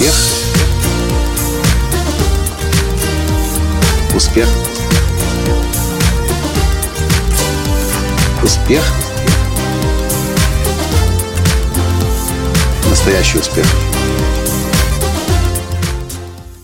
Успех. Успех. Успех. Настоящий успех.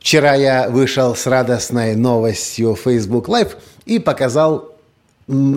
Вчера я вышел с радостной новостью Facebook Live и показал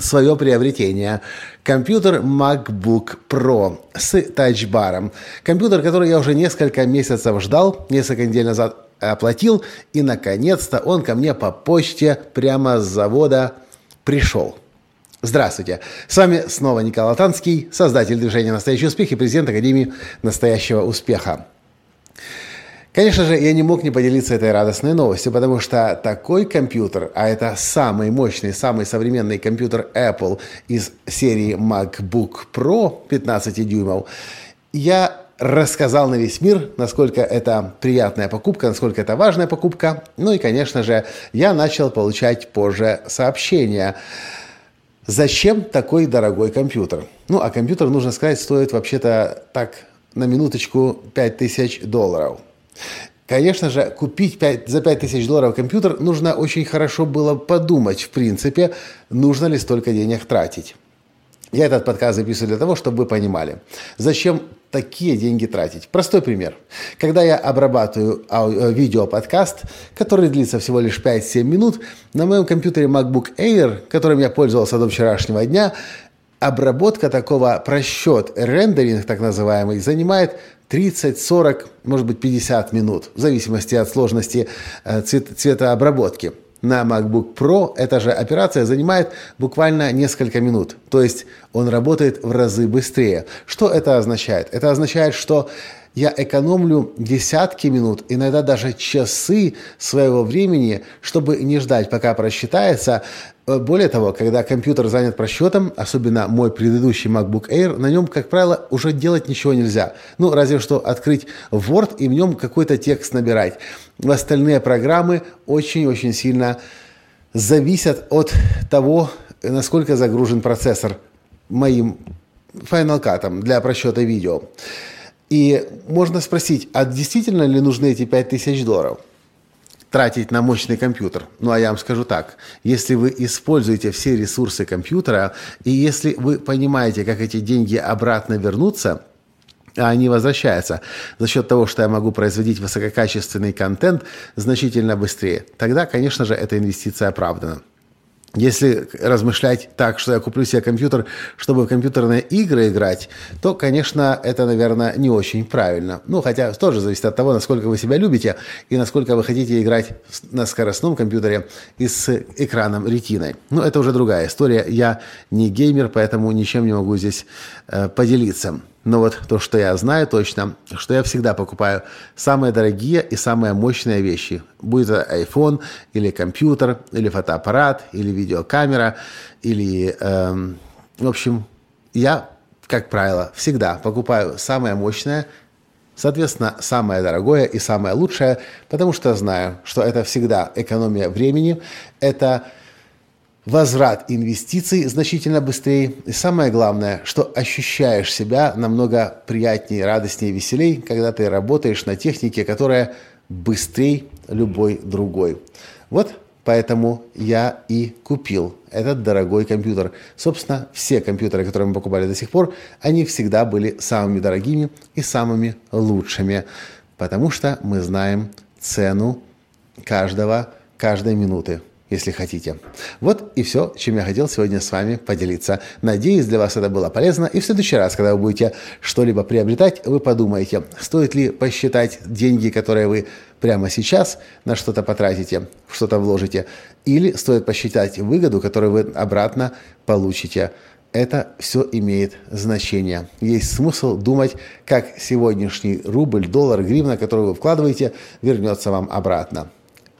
свое приобретение. Компьютер MacBook Pro с тачбаром. Компьютер, который я уже несколько месяцев ждал, несколько недель назад оплатил, и наконец-то он ко мне по почте прямо с завода пришел. Здравствуйте! С вами снова Николай Танский, создатель движения «Настоящий успех» и президент Академии «Настоящего успеха». Конечно же, я не мог не поделиться этой радостной новостью, потому что такой компьютер, а это самый мощный, самый современный компьютер Apple из серии MacBook Pro 15 дюймов, я рассказал на весь мир, насколько это приятная покупка, насколько это важная покупка. Ну и, конечно же, я начал получать позже сообщения. Зачем такой дорогой компьютер? Ну, а компьютер, нужно сказать, стоит вообще-то так на минуточку 5000 долларов. Конечно же, купить 5, за 5000 долларов компьютер нужно очень хорошо было подумать, в принципе, нужно ли столько денег тратить. Я этот подкаст записываю для того, чтобы вы понимали, зачем такие деньги тратить. Простой пример. Когда я обрабатываю э, видео-подкаст, который длится всего лишь 5-7 минут, на моем компьютере MacBook Air, которым я пользовался до вчерашнего дня, обработка такого просчет, рендеринг так называемый, занимает 30, 40, может быть 50 минут, в зависимости от сложности э, цвет, цветообработки. На MacBook Pro эта же операция занимает буквально несколько минут. То есть он работает в разы быстрее. Что это означает? Это означает, что я экономлю десятки минут, иногда даже часы своего времени, чтобы не ждать, пока просчитается. Э, более того, когда компьютер занят просчетом, особенно мой предыдущий MacBook Air, на нем, как правило, уже делать ничего нельзя. Ну, разве что открыть Word и в нем какой-то текст набирать. В остальные программы очень-очень сильно зависят от того, насколько загружен процессор моим Final Cut для просчета видео. И можно спросить, а действительно ли нужны эти 5000 долларов? тратить на мощный компьютер. Ну, а я вам скажу так. Если вы используете все ресурсы компьютера, и если вы понимаете, как эти деньги обратно вернутся, а они возвращаются за счет того, что я могу производить высококачественный контент значительно быстрее, тогда, конечно же, эта инвестиция оправдана. Если размышлять так, что я куплю себе компьютер, чтобы в компьютерные игры играть, то, конечно, это, наверное, не очень правильно. Ну, хотя тоже зависит от того, насколько вы себя любите и насколько вы хотите играть на скоростном компьютере и с экраном ретиной. Ну, это уже другая история. Я не геймер, поэтому ничем не могу здесь э, поделиться. Но вот то, что я знаю точно, что я всегда покупаю самые дорогие и самые мощные вещи. Будет это iPhone, или компьютер, или фотоаппарат, или видеокамера, или... Эм, в общем, я, как правило, всегда покупаю самое мощное, соответственно, самое дорогое и самое лучшее, потому что знаю, что это всегда экономия времени, это возврат инвестиций значительно быстрее. И самое главное, что ощущаешь себя намного приятнее, радостнее, веселей, когда ты работаешь на технике, которая быстрее любой другой. Вот поэтому я и купил этот дорогой компьютер. Собственно, все компьютеры, которые мы покупали до сих пор, они всегда были самыми дорогими и самыми лучшими, потому что мы знаем цену каждого, каждой минуты если хотите. Вот и все, чем я хотел сегодня с вами поделиться. Надеюсь, для вас это было полезно. И в следующий раз, когда вы будете что-либо приобретать, вы подумаете, стоит ли посчитать деньги, которые вы прямо сейчас на что-то потратите, что-то вложите, или стоит посчитать выгоду, которую вы обратно получите. Это все имеет значение. Есть смысл думать, как сегодняшний рубль, доллар, гривна, который вы вкладываете, вернется вам обратно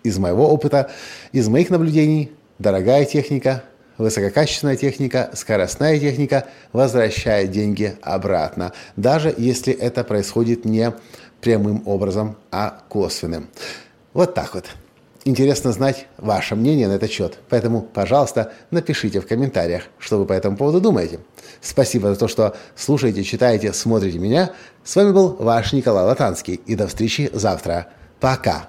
из моего опыта, из моих наблюдений, дорогая техника, высококачественная техника, скоростная техника возвращает деньги обратно, даже если это происходит не прямым образом, а косвенным. Вот так вот. Интересно знать ваше мнение на этот счет. Поэтому, пожалуйста, напишите в комментариях, что вы по этому поводу думаете. Спасибо за то, что слушаете, читаете, смотрите меня. С вами был ваш Николай Латанский. И до встречи завтра. Пока.